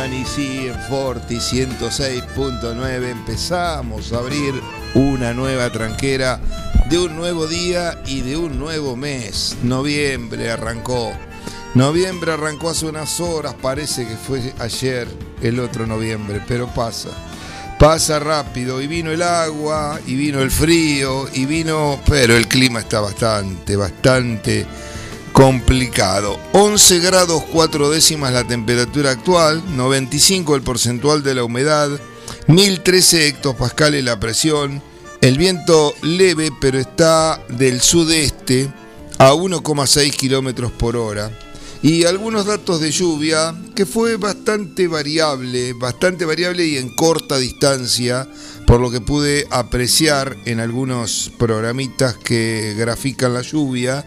Sí, en Forti 106.9 empezamos a abrir una nueva tranquera de un nuevo día y de un nuevo mes. Noviembre arrancó. Noviembre arrancó hace unas horas, parece que fue ayer el otro noviembre, pero pasa. Pasa rápido y vino el agua y vino el frío y vino, pero el clima está bastante, bastante complicado. 11 grados 4 décimas la temperatura actual, 95 el porcentual de la humedad, 1013 hectopascales la presión, el viento leve pero está del sudeste a 1,6 kilómetros por hora. Y algunos datos de lluvia que fue bastante variable, bastante variable y en corta distancia, por lo que pude apreciar en algunos programitas que grafican la lluvia.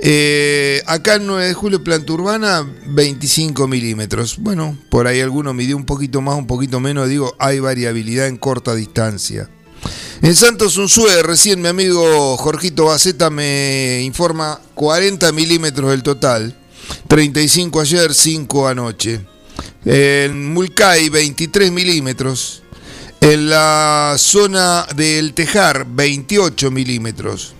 Eh, acá en 9 de julio, planta urbana, 25 milímetros. Bueno, por ahí alguno midió un poquito más, un poquito menos. Digo, hay variabilidad en corta distancia. En Santos Unzue, recién mi amigo Jorgito Baceta me informa 40 milímetros del total. 35 ayer, 5 anoche. En Mulcay, 23 milímetros. En la zona del Tejar, 28 milímetros.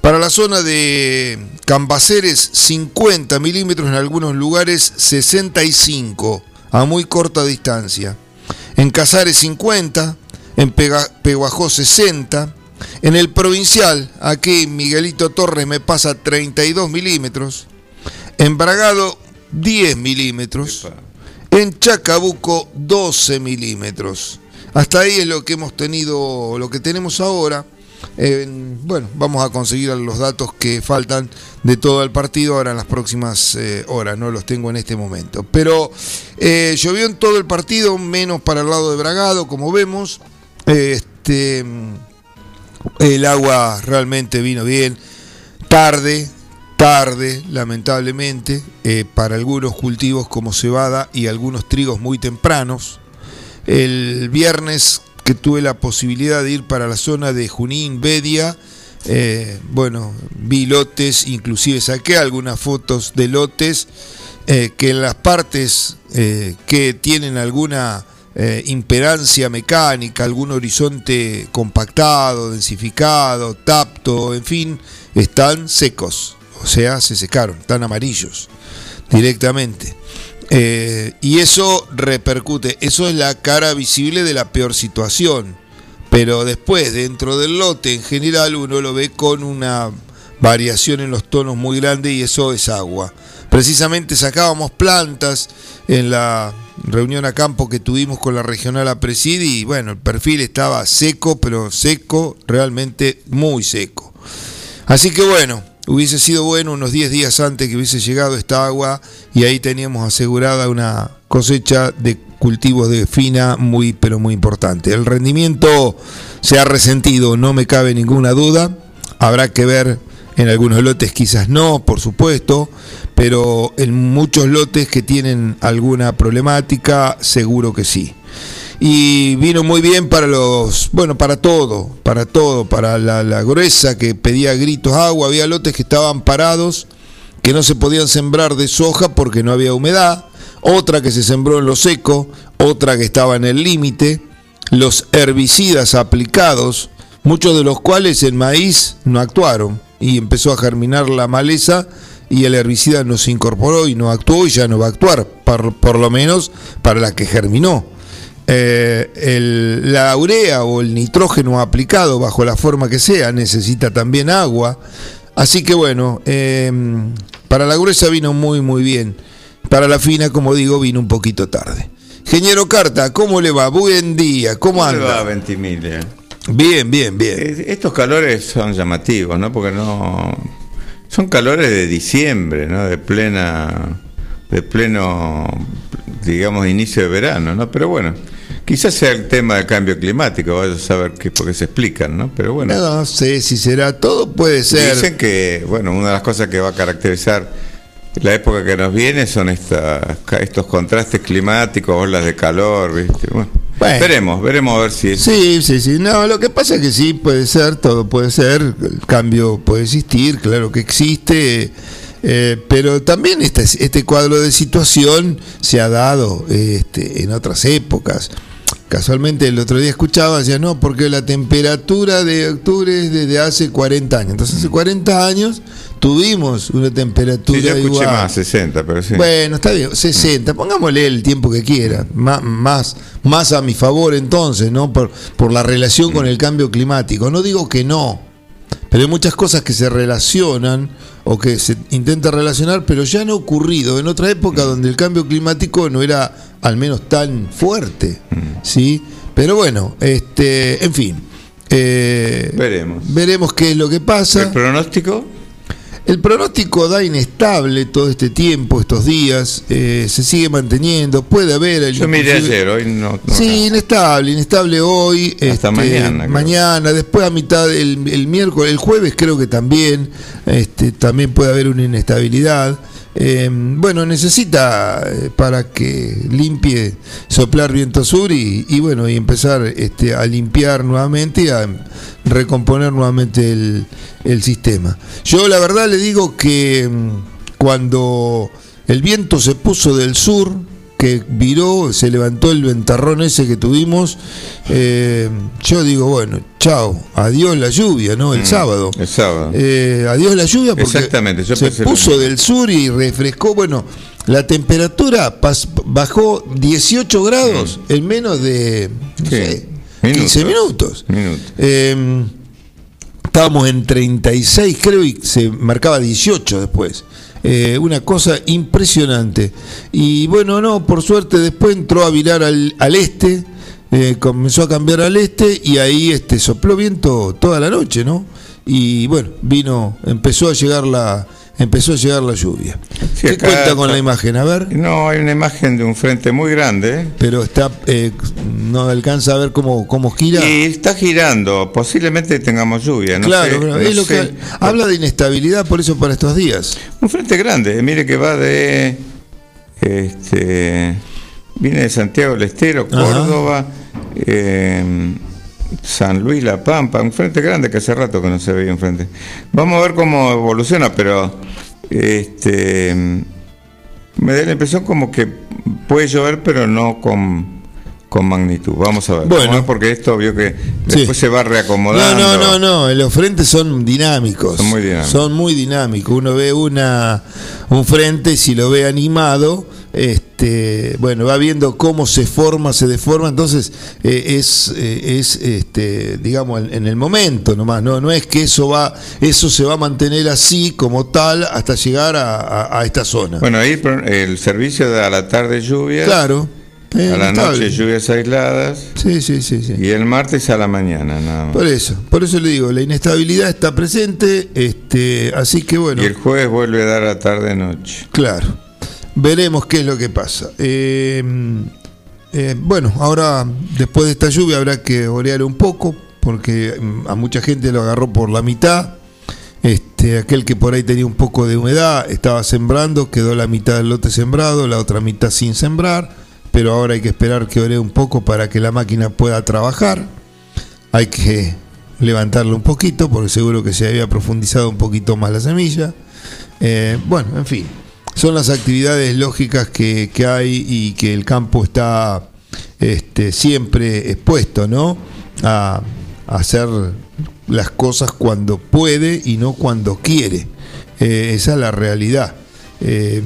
Para la zona de Cambaceres, 50 milímetros, en algunos lugares 65, a muy corta distancia. En Casares 50, en Peguajó 60. En el provincial, aquí Miguelito Torres me pasa 32 milímetros. En Bragado, 10 milímetros. En Chacabuco, 12 milímetros. Hasta ahí es lo que hemos tenido, lo que tenemos ahora. Eh, bueno, vamos a conseguir los datos que faltan de todo el partido ahora en las próximas eh, horas, no los tengo en este momento. Pero eh, llovió en todo el partido, menos para el lado de Bragado, como vemos. Este, el agua realmente vino bien, tarde, tarde, lamentablemente, para algunos cultivos como cebada y algunos trigos muy tempranos. El viernes que tuve la posibilidad de ir para la zona de Junín, Bedia, eh, bueno, vi lotes, inclusive saqué algunas fotos de lotes eh, que en las partes eh, que tienen alguna imperancia mecánica, algún horizonte compactado, densificado, tapto, en fin, están secos, o sea, se secaron, están amarillos directamente. Eh, y eso repercute, eso es la cara visible de la peor situación. Pero después, dentro del lote en general, uno lo ve con una variación en los tonos muy grande y eso es agua. Precisamente sacábamos plantas en la reunión a campo que tuvimos con la regional Apresidi y bueno, el perfil estaba seco, pero seco, realmente muy seco. Así que bueno, hubiese sido bueno unos 10 días antes que hubiese llegado esta agua y ahí teníamos asegurada una cosecha de cultivos de fina muy pero muy importante. El rendimiento se ha resentido, no me cabe ninguna duda. Habrá que ver en algunos lotes quizás no, por supuesto, pero en muchos lotes que tienen alguna problemática, seguro que sí y vino muy bien para los, bueno, para todo, para todo, para la, gruesa que pedía gritos agua, había lotes que estaban parados, que no se podían sembrar de soja porque no había humedad, otra que se sembró en lo seco, otra que estaba en el límite, los herbicidas aplicados, muchos de los cuales en maíz no actuaron y empezó a germinar la maleza y el herbicida no se incorporó y no actuó y ya no va a actuar, por, por lo menos para la que germinó. Eh, el- la urea o el nitrógeno aplicado bajo la forma que sea necesita también agua. Así que bueno, eh, para la gruesa vino muy muy bien. Para la fina, como digo, vino un poquito tarde. Ingeniero Carta, ¿cómo le va? Buen día, ¿cómo ¿Cómo le va, anda? Ventimiglia? Bien, bien, bien. Estos calores son llamativos, ¿no? Porque no. Son calores de diciembre, ¿no? De plena. De pleno, digamos, inicio de verano, ¿no? Pero bueno, quizás sea el tema del cambio climático, vaya a saber qué, por qué se explican, ¿no? Pero bueno. No sé si será todo, puede ser. Dicen que, bueno, una de las cosas que va a caracterizar la época que nos viene son estas, estos contrastes climáticos, olas de calor, ¿viste? Bueno, Bueno. veremos, veremos a ver si es. Sí, sí, sí. No, lo que pasa es que sí, puede ser, todo puede ser, el cambio puede existir, claro que existe, eh, pero también este, este cuadro de situación se ha dado este, en otras épocas. Casualmente el otro día escuchaba, decía, no, porque la temperatura de octubre es desde hace 40 años. Entonces hace 40 años tuvimos una temperatura Sí, yo escuché igual. más, 60, pero sí. Bueno, está bien, 60, pongámosle el tiempo que quiera, más, más, más a mi favor entonces, ¿no? Por, por la relación con el cambio climático. No digo que no, pero hay muchas cosas que se relacionan o que se intenta relacionar, pero ya han ocurrido en otra época donde el cambio climático no era al menos tan fuerte, ¿sí? Pero bueno, este, en fin. eh, Veremos. Veremos qué es lo que pasa. ¿El pronóstico? El pronóstico da inestable todo este tiempo, estos días, eh, se sigue manteniendo, puede haber... el- Yo miré ayer, hoy no. no Sí, inestable, inestable hoy. este, Hasta mañana, creo. Mañana, después a mitad del el miércoles, el jueves creo que también, este, también puede haber una inestabilidad. Eh, bueno, necesita eh, para que limpie soplar viento sur y, y bueno, y empezar este, a limpiar nuevamente y a recomponer nuevamente el, sistema. Yo la verdad le digo que mm, cuando el viento se puso del sur, que viró, se levantó el ventarrón ese que tuvimos, eh, yo digo, bueno, chao, adiós la lluvia, ¿no? El Mm, sábado. El sábado. Eh, adiós la lluvia porque Exactamente, yo se puso del sur y refrescó. Bueno, la temperatura pas- bajó 18 grados en menos de no Sí, sé, minutos. 15 minutos. Minutos. Eh, estábamos en 36, creo, y se marcaba 18 después. Eh, una cosa impresionante. Y bueno, no, por suerte después entró a virar al, al este, eh, comenzó a cambiar al este y ahí este sopló viento toda la noche, ¿no? Y bueno, vino, empezó a llegar la, empezó a llegar la lluvia. Sí, ¿Qué cuenta con está- la imagen? A ver, No, hay una imagen de un frente muy grande. pero está, eh, no alcanza a ver cómo, cómo gira. Y está girando, posiblemente tengamos lluvia. No claro, sé, no es lo que habla de inestabilidad por eso para estos días. Un frente grande, mire que va de. Este, viene de Santiago del Estero. Córdoba, eh, San Luis, La Pampa, un frente grande que hace rato que no se veía un frente. Vamos a ver cómo evoluciona, pero este, me da la impresión como que puede llover, pero no con, con magnitud. Vamos a ver. Bueno. Porque esto vio que Sí. después se va No, reacomodando. no, no, no, los frentes son dinámicos. Son muy dinámicos. Son muy dinámicos. Uno ve una un frente, si lo ve animado, este, bueno, va viendo cómo se forma, se deforma, entonces eh, es, eh, es este, digamos, en, en el momento nomás, no, no es que eso va, eso se va a mantener así como tal hasta llegar a, a- a esta zona. Bueno, ahí el servicio da a la tarde lluvia, claro. Eh, a la estable. noche lluvias aisladas Sí, sí, sí, sí. y el martes a la mañana nada más. Por eso, por eso le digo, la inestabilidad está presente, este, así que bueno, Y el jueves vuelve a dar a tarde-noche. claro, veremos qué es lo que pasa. Eh, eh, bueno, ahora después de esta lluvia habrá que orear un poco, porque mm, a mucha gente lo agarró por la mitad. Este, aquel que por ahí tenía un poco de humedad estaba sembrando, quedó la mitad del lote sembrado, la otra mitad sin sembrar, pero ahora hay que esperar que oree un poco para que la máquina pueda trabajar. hay que levantarlo un poquito, porque seguro que se había profundizado un poquito más la semilla. Eh, bueno, en fin, son las actividades lógicas que, que hay y que el campo está este, siempre expuesto, ¿no? A, a hacer las cosas cuando puede y no cuando quiere. Eh, esa es la realidad. Eh,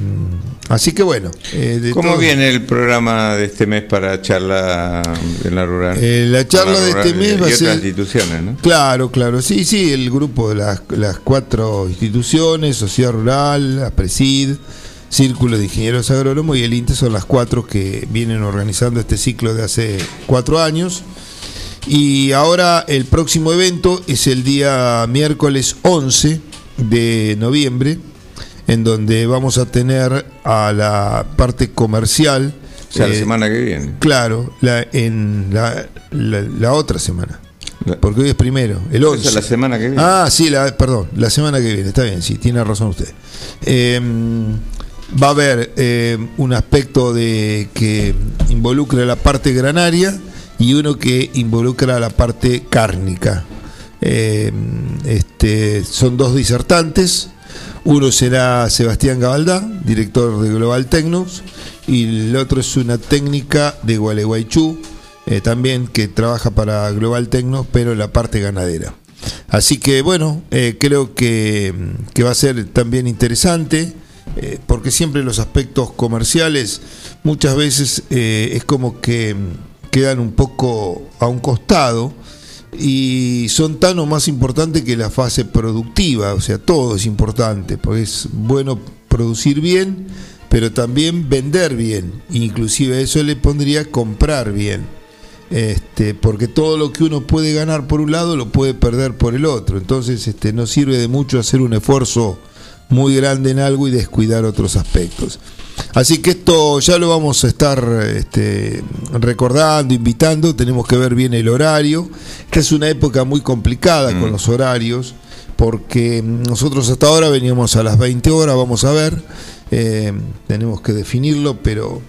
así que bueno. Eh, ¿Cómo viene el programa de este mes para charla en la rural? Eh, la charla de este mes va a ser. instituciones, ¿no? Claro, claro. Sí, sí, el grupo de las, las cuatro instituciones: Sociedad Rural, APRESID, Círculo de Ingenieros Agrónomos y el INTE son las cuatro que vienen organizando este ciclo de hace cuatro años. Y ahora el próximo evento es el día miércoles 11 de noviembre en donde vamos a tener a la parte comercial. O sea, la eh, semana que viene. Claro, la, en la, la, otra semana. Porque hoy es primero, el 11. la semana que viene. Ah, sí, la, perdón, la semana que viene, está bien, sí, tiene razón usted. Em, va a haber em, un aspecto de que involucra la parte granaria y uno que involucra la parte cárnica. Em, este, son dos disertantes uno será Sebastián Gabaldá, director de Global Tecnos, y el otro es una técnica de Gualeguaychú, eh, también que trabaja para Global Tecnos, pero en la parte ganadera. Así que bueno, eh, creo que, va a ser también interesante, eh, porque siempre los aspectos comerciales muchas veces es como que quedan un poco a un costado y son tan o más importantes que la fase productiva, o sea, todo es importante, porque es bueno producir bien, pero también vender bien, inclusive eso le pondría comprar bien. Este, porque todo lo que uno puede ganar por un lado lo puede perder por el otro. Entonces, este, no sirve de mucho hacer un esfuerzo muy grande en algo y descuidar otros aspectos. Así que esto ya lo vamos a estar este, recordando, invitando, tenemos que ver bien el horario. Esta es una época muy complicada con mm. los horarios, porque nosotros hasta ahora veníamos a las 20 horas, vamos a ver, eh, tenemos que definirlo, pero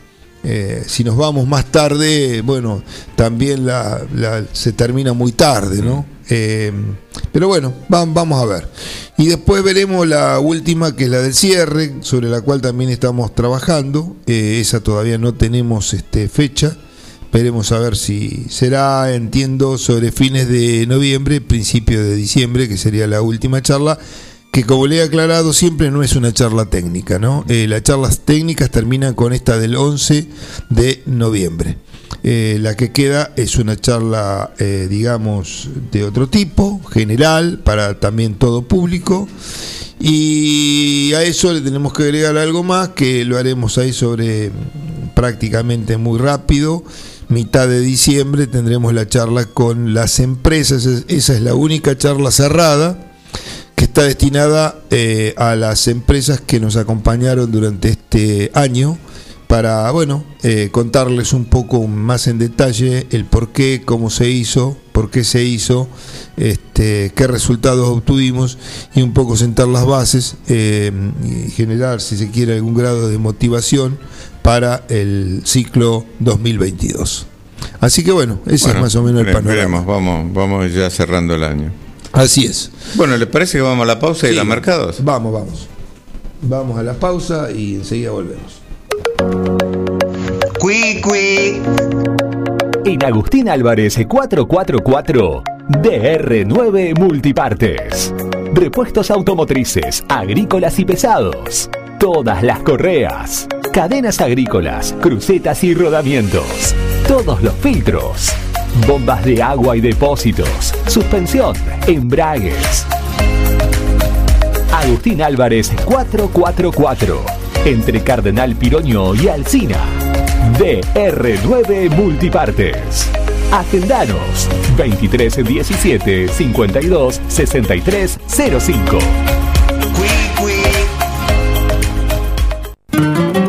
eh, si nos vamos más tarde, bueno, también se termina muy tarde, ¿no? Eh, pero bueno, vamos a ver. Y después veremos la última, que es la del cierre, sobre la cual también estamos trabajando. Eh, esa todavía no tenemos este, fecha. Veremos a ver si será, entiendo, sobre fines de noviembre, principio de diciembre, que sería la última charla que como le he aclarado siempre no es una charla técnica, ¿no? Eh, las charlas técnicas terminan con esta del 11 de noviembre. Eh, la que queda es una charla, eh, digamos, de otro tipo, general, para también todo público. Y a eso le tenemos que agregar algo más, que lo haremos ahí sobre mm, prácticamente muy rápido. Mitad de diciembre tendremos la charla con las empresas, esa es la única charla cerrada que está destinada eh, a las empresas que nos acompañaron durante este año para, bueno, eh, contarles un poco más en detalle el por qué, cómo se hizo, por qué se hizo, este, qué resultados obtuvimos y un poco sentar las bases eh, y generar, si se quiere, algún grado de motivación para el ciclo 2022. Así que bueno, ese es más o menos el panorama. vamos, vamos ya cerrando el año. Así es. Bueno, ¿le parece que vamos a la pausa y los mercados? Vamos, vamos. Vamos a la pausa y enseguida volvemos. Cui, cui. En Agustín Álvarez 444 DR9 Multipartes. Repuestos automotrices, agrícolas y pesados. Todas las correas. Cadenas agrícolas, crucetas y rodamientos. Todos los filtros bombas de agua y depósitos, suspensión, embragues. Agustín Álvarez 444, entre Cardenal Piroño y Alcina. DR9 Multipartes. Agendanos 2317 52 63 05.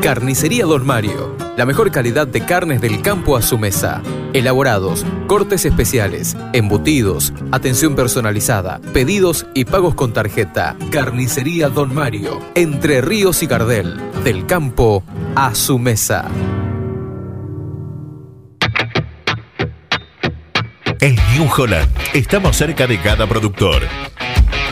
Carnicería Don Mario. La mejor calidad de carnes del campo a su mesa. Elaborados, cortes especiales, embutidos, atención personalizada, pedidos y pagos con tarjeta. Carnicería Don Mario. Entre Ríos y Gardel. Del campo a su mesa. En New Holland estamos cerca de cada productor.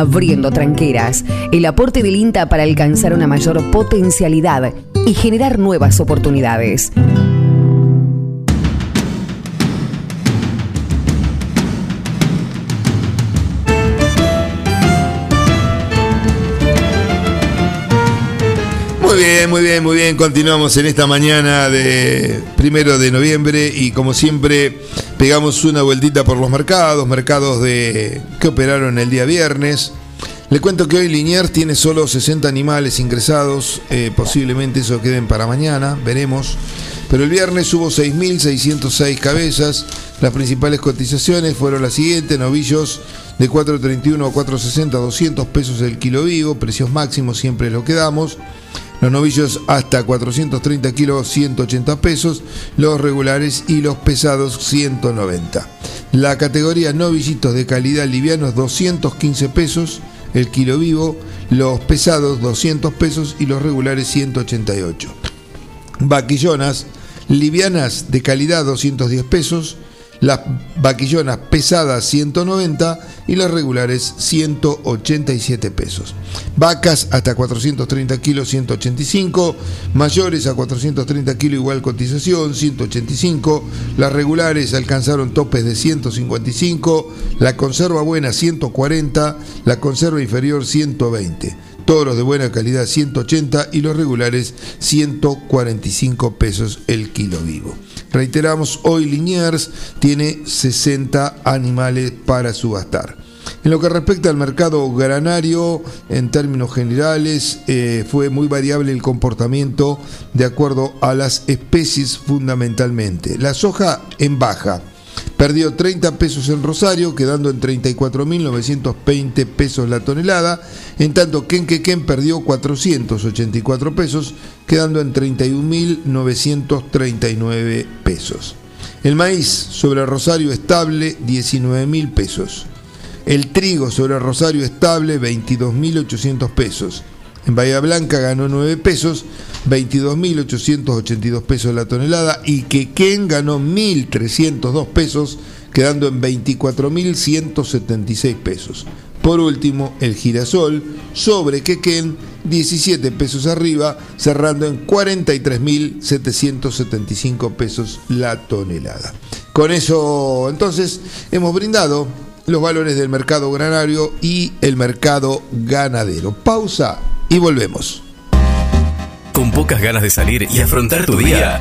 Abriendo tranqueras, el aporte del INTA para alcanzar una mayor potencialidad y generar nuevas oportunidades. Muy bien, muy bien, muy bien. Continuamos en esta mañana de primero de noviembre y como siempre pegamos una vueltita por los mercados, mercados de que operaron el día viernes. Le cuento que hoy Liniers tiene solo 60 animales ingresados, eh, posiblemente eso queden para mañana, veremos. Pero el viernes hubo 6.606 cabezas. Las principales cotizaciones fueron las siguientes: novillos de 4.31 a 4.60, 200 pesos el kilo vivo, precios máximos siempre lo que damos. Los novillos hasta 430 kilos 180 pesos, los regulares y los pesados 190. La categoría novillitos de calidad livianos 215 pesos el kilo vivo, los pesados 200 pesos y los regulares 188. Vaquillonas livianas de calidad 210 pesos, las vaquillonas pesadas 190 y las regulares 187 pesos. Vacas hasta 430 kilos 185, mayores a 430 kilos igual cotización 185, las regulares alcanzaron topes de 155, la conserva buena 140, la conserva inferior 120 toros de buena calidad 180 y los regulares 145 pesos el kilo vivo. Reiteramos, hoy Liniers tiene 60 animales para subastar. En lo que respecta al mercado granario, en términos generales, eh, fue muy variable el comportamiento de acuerdo a las especies fundamentalmente. La soja en baja, Perdió 30 pesos en Rosario, quedando en 34.920 pesos la tonelada, en tanto que en Quequén perdió 484 pesos, quedando en 31.939 pesos. El maíz sobre Rosario estable, 19.000 pesos. El trigo sobre Rosario estable, 22.800 pesos. En Bahía Blanca ganó 9 pesos, 22.882 pesos la tonelada y Quequén ganó 1.302 pesos, quedando en 24.176 pesos. Por último, el girasol sobre Quequén, 17 pesos arriba, cerrando en 43.775 pesos la tonelada. Con eso, entonces, hemos brindado los valores del mercado granario y el mercado ganadero. Pausa y volvemos. Con pocas ganas de salir y afrontar tu día.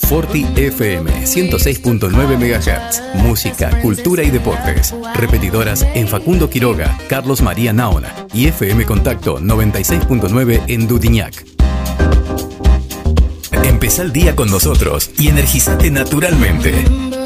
Forti FM 106.9 MHz. Música, cultura y deportes. Repetidoras en Facundo Quiroga, Carlos María Naona y FM Contacto 96.9 en Dudiñac. Empezá el día con nosotros y energizate naturalmente.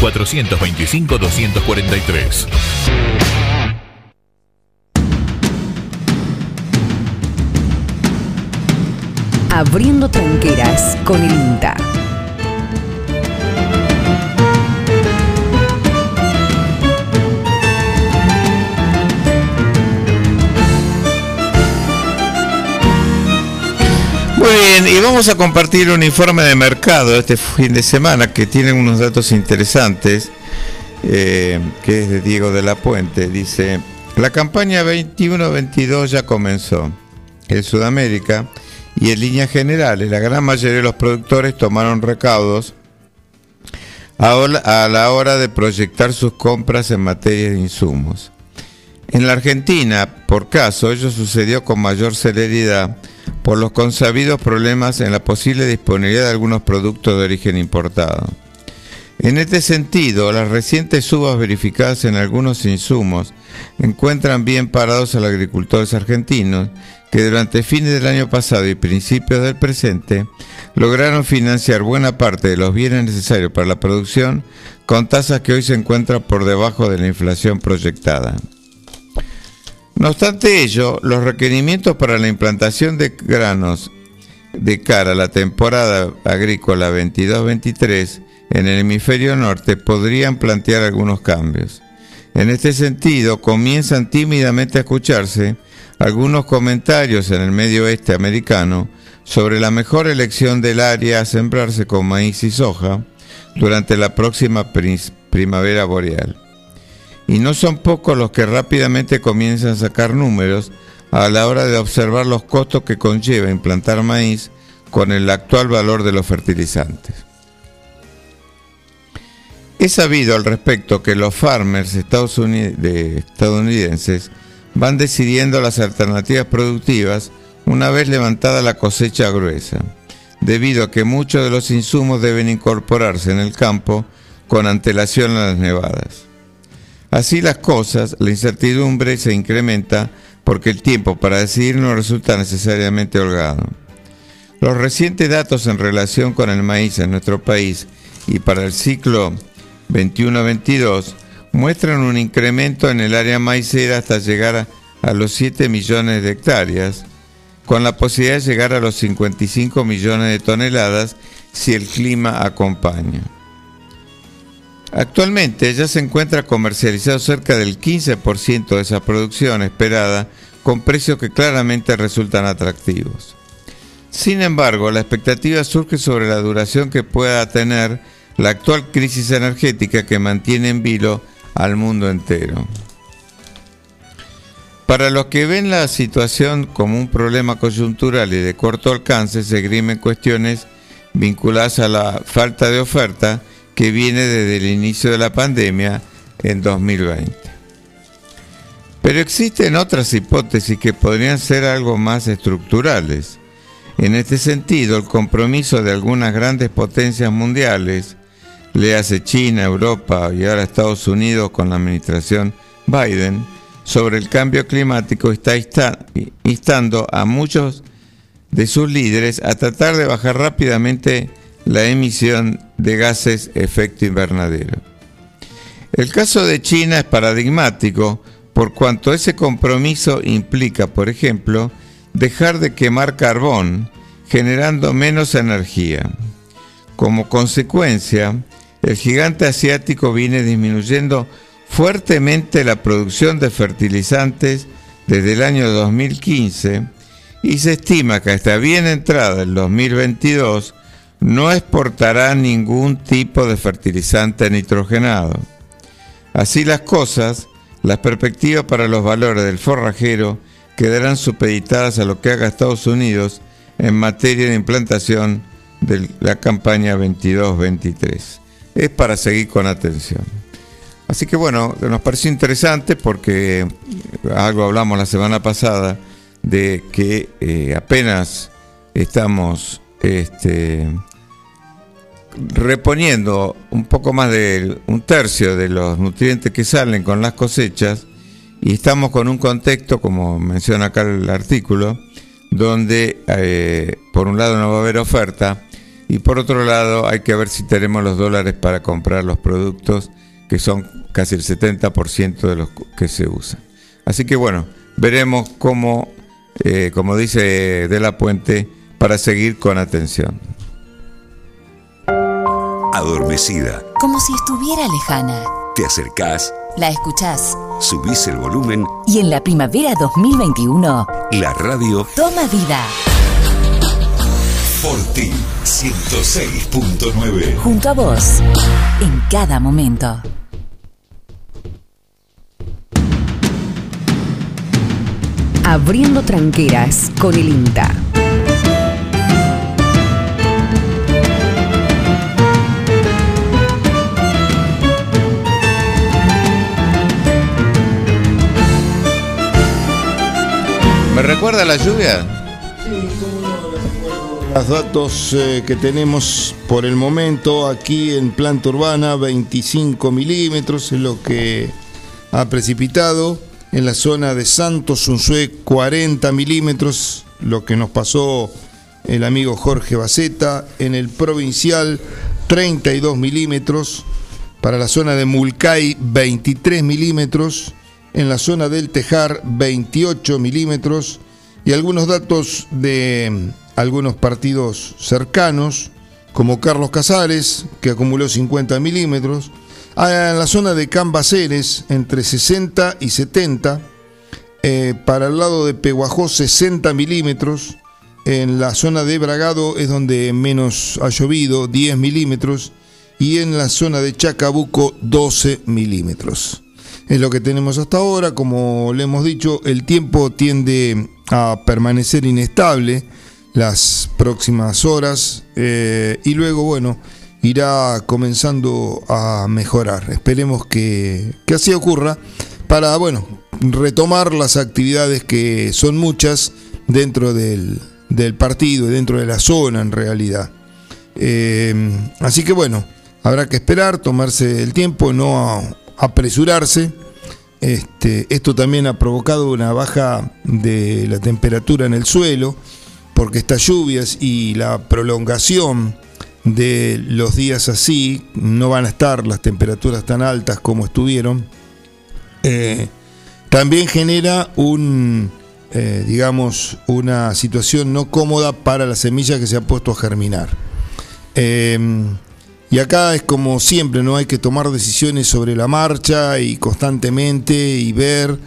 425 243. Abriendo tranqueras con el INTA. Vamos a compartir un informe de mercado este fin de semana que tiene unos datos interesantes, eh, que es de Diego de la Puente. Dice, la campaña 21-22 ya comenzó. En Sudamérica y en líneas generales, la gran mayoría de los productores tomaron recaudos a la hora de proyectar sus compras en materia de insumos. En la Argentina, por caso, ello sucedió con mayor celeridad por los consabidos problemas en la posible disponibilidad de algunos productos de origen importado. En este sentido, las recientes subas verificadas en algunos insumos encuentran bien parados a los agricultores argentinos que durante fines del año pasado y principios del presente lograron financiar buena parte de los bienes necesarios para la producción con tasas que hoy se encuentran por debajo de la inflación proyectada. No obstante ello, los requerimientos para la implantación de granos de cara a la temporada agrícola 22-23 en el hemisferio norte podrían plantear algunos cambios. En este sentido, comienzan tímidamente a escucharse algunos comentarios en el medio oeste americano sobre la mejor elección del área a sembrarse con maíz y soja durante la próxima primavera boreal. Y no son pocos los que rápidamente comienzan a sacar números a la hora de observar los costos que conlleva implantar maíz con el actual valor de los fertilizantes. He sabido al respecto que los farmers estadounidenses van decidiendo las alternativas productivas una vez levantada la cosecha gruesa, debido a que muchos de los insumos deben incorporarse en el campo con antelación a las nevadas. Así las cosas, la incertidumbre se incrementa porque el tiempo para decidir no resulta necesariamente holgado. Los recientes datos en relación con el maíz en nuestro país y para el ciclo 21-22 muestran un incremento en el área maicera hasta llegar a, los 7 millones de hectáreas, con la posibilidad de llegar a los 55 millones de toneladas si el clima acompaña. Actualmente ya se encuentra comercializado cerca del 15% de esa producción esperada con precios que claramente resultan atractivos. Sin embargo, la expectativa surge sobre la duración que pueda tener la actual crisis energética que mantiene en vilo al mundo entero. Para los que ven la situación como un problema coyuntural y de corto alcance, se grimen cuestiones vinculadas a la falta de oferta que viene desde el inicio de la pandemia en 2020. Pero existen otras hipótesis que podrían ser algo más estructurales. En este sentido, el compromiso de algunas grandes potencias mundiales le hace China, Europa y ahora Estados Unidos con la administración Biden sobre el cambio climático está instando a muchos de sus líderes a tratar de bajar rápidamente la emisión de gases efecto invernadero. El caso de China es paradigmático por cuanto ese compromiso implica, por ejemplo, dejar de quemar carbón generando menos energía. Como consecuencia, el gigante asiático viene disminuyendo fuertemente la producción de fertilizantes desde el año 2015 y se estima que hasta bien entrada el 2022 no exportará ningún tipo de fertilizante nitrogenado. Así las cosas, las perspectivas para los valores del forrajero quedarán supeditadas a lo que haga Estados Unidos en materia de implantación de la campaña 22-23 es para seguir con atención. Así que bueno, nos pareció interesante porque algo hablamos la semana pasada de que eh, apenas estamos este, reponiendo un poco más de un tercio de los nutrientes que salen con las cosechas y estamos con un contexto, como menciona acá el artículo, donde eh, por un lado no va a haber oferta y por otro lado, hay que ver si tenemos los dólares para comprar los productos, que son casi el 70% de los que se usan. Así que bueno, veremos cómo, eh, como dice De la Puente, para seguir con atención. Adormecida. Como si estuviera lejana. Te acercás. La escuchás. Subís el volumen. Y en la primavera 2021. La radio. Toma vida. Forti 106.9. Junto a vos, en cada momento. Abriendo tranqueras con el INTA. ¿Me recuerda la lluvia? Los datos eh, que tenemos por el momento aquí en planta urbana, 25 milímetros es lo que ha precipitado. En la zona de Santos, Unzué, 40 milímetros, lo que nos pasó el amigo Jorge Baceta. En el provincial, 32 milímetros. Para la zona de Mulcay, 23 milímetros. En la zona del Tejar, 28 milímetros. Y algunos datos de algunos partidos cercanos, como Carlos Casares, que acumuló 50 milímetros. Ah, en la zona de Cambaceres, entre 60 y 70. Eh, para el lado de Peguajó, 60 milímetros. En la zona de Bragado es donde menos ha llovido, 10 milímetros. Y en la zona de Chacabuco, 12 milímetros. Es lo que tenemos hasta ahora. Como le hemos dicho, el tiempo tiende a permanecer inestable las próximas horas eh, y luego, bueno, irá comenzando a mejorar. Esperemos que, que así ocurra para, bueno, retomar las actividades que son muchas dentro del, del partido dentro de la zona en realidad. Eh, así que bueno, habrá que esperar, tomarse el tiempo, no apresurarse. Este, esto también ha provocado una baja de la temperatura en el suelo porque estas lluvias y la prolongación de los días así, no van a estar las temperaturas tan altas como estuvieron, eh, también genera un, eh, digamos, una situación no cómoda para la semilla que se ha puesto a germinar. Eh, y acá es como siempre, no hay que tomar decisiones sobre la marcha y constantemente y ver.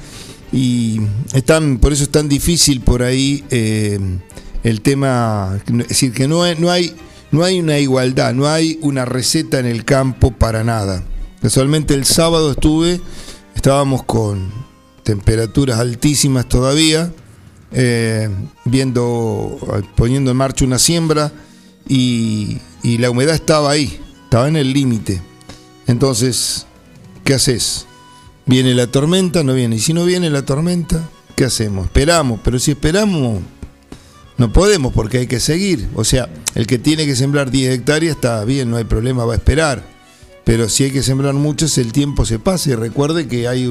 Y están, por eso es tan difícil por ahí el tema, es decir, que no no hay, no hay una igualdad, no hay una receta en el campo para nada. Casualmente el sábado estuve, estábamos con temperaturas altísimas todavía, eh, viendo, poniendo en marcha una siembra y la humedad estaba ahí, estaba en el límite. Entonces, ¿qué haces? ¿Viene la tormenta? ¿No viene? Y si no viene la tormenta, ¿qué hacemos? Esperamos, pero si esperamos, no podemos porque hay que seguir. O sea, el que tiene que sembrar 10 hectáreas está bien, no hay problema, va a esperar. Pero si hay que sembrar muchas, el tiempo se pasa. Y recuerde que hay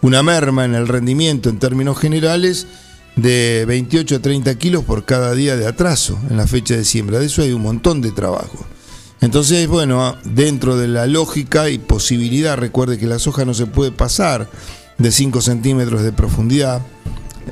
una merma en el rendimiento en términos generales de 28 a 30 kilos por cada día de atraso en la fecha de siembra. De eso hay un montón de trabajo. Entonces, bueno, dentro de la lógica y posibilidad, recuerde que la soja no se puede pasar de 5 centímetros de profundidad.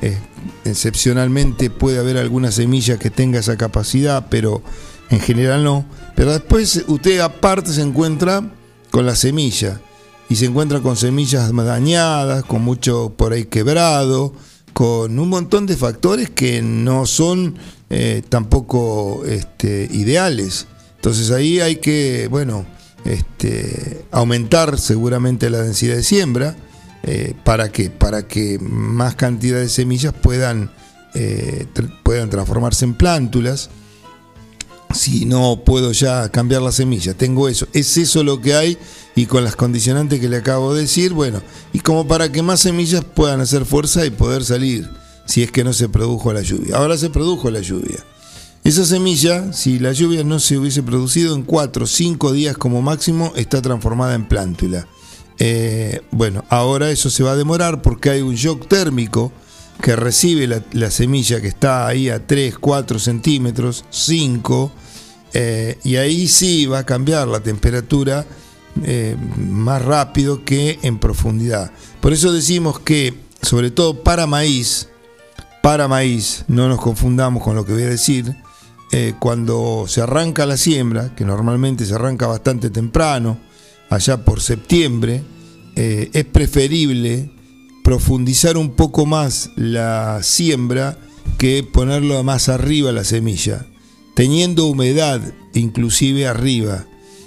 Eh, excepcionalmente puede haber alguna semilla que tenga esa capacidad, pero en general no. Pero después usted aparte se encuentra con la semilla y se encuentra con semillas dañadas, con mucho por ahí quebrado, con un montón de factores que no son eh, tampoco este, ideales. Entonces ahí hay que, bueno, este, aumentar seguramente la densidad de siembra eh, ¿Para qué? Para que más cantidad de semillas puedan, eh, puedan transformarse en plántulas. Si no puedo ya cambiar la semilla, tengo eso. Es eso lo que hay y con las condicionantes que le acabo de decir, bueno, y como para que más semillas puedan hacer fuerza y poder salir, si es que no se produjo la lluvia. Ahora se produjo la lluvia. Esa semilla, si la lluvia no se hubiese producido en 4 o 5 días como máximo, está transformada en plántula. Eh, bueno, ahora eso se va a demorar porque hay un shock térmico que recibe la, semilla que está ahí a 3, 4 centímetros, 5, eh, y ahí sí va a cambiar la temperatura eh, más rápido que en profundidad. Por eso decimos que, sobre todo para maíz, para maíz, no nos confundamos con lo que voy a decir, cuando se arranca la siembra, que normalmente se arranca bastante temprano, allá por septiembre, eh, es preferible profundizar un poco más la siembra que ponerlo más arriba la semilla, teniendo humedad inclusive arriba.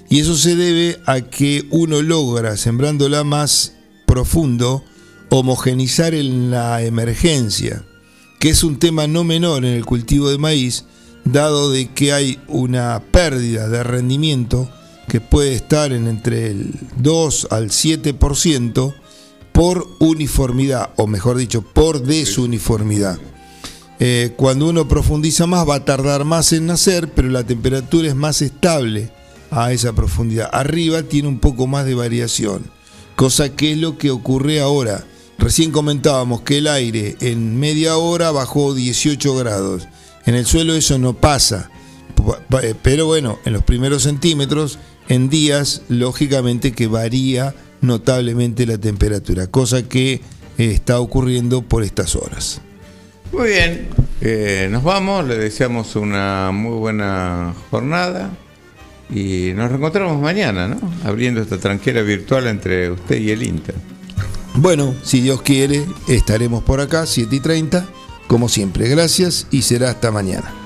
Y eso se debe a que uno logra, sembrándola más profundo, homogenizar en la emergencia, que es un tema no menor en el cultivo de maíz, dado de que hay una pérdida de rendimiento que puede estar en entre el 2 al 7% por uniformidad, o mejor dicho, por desuniformidad. Eh, cuando uno profundiza más va a tardar más en nacer, pero la temperatura es más estable a esa profundidad. Arriba tiene un poco más de variación, cosa que es lo que ocurre ahora. Recién comentábamos que el aire en media hora bajó 18 grados. En el suelo eso no pasa, eh, pero bueno, en los primeros centímetros, en días, lógicamente que varía notablemente la temperatura, cosa que eh, está ocurriendo por estas horas. Muy bien, eh, nos vamos, le deseamos una muy buena jornada y nos reencontramos mañana, ¿no? Abriendo esta tranquera virtual entre usted y el Inter. Bueno, si Dios quiere, estaremos por acá, 7 y 30, como siempre. Gracias y será hasta mañana.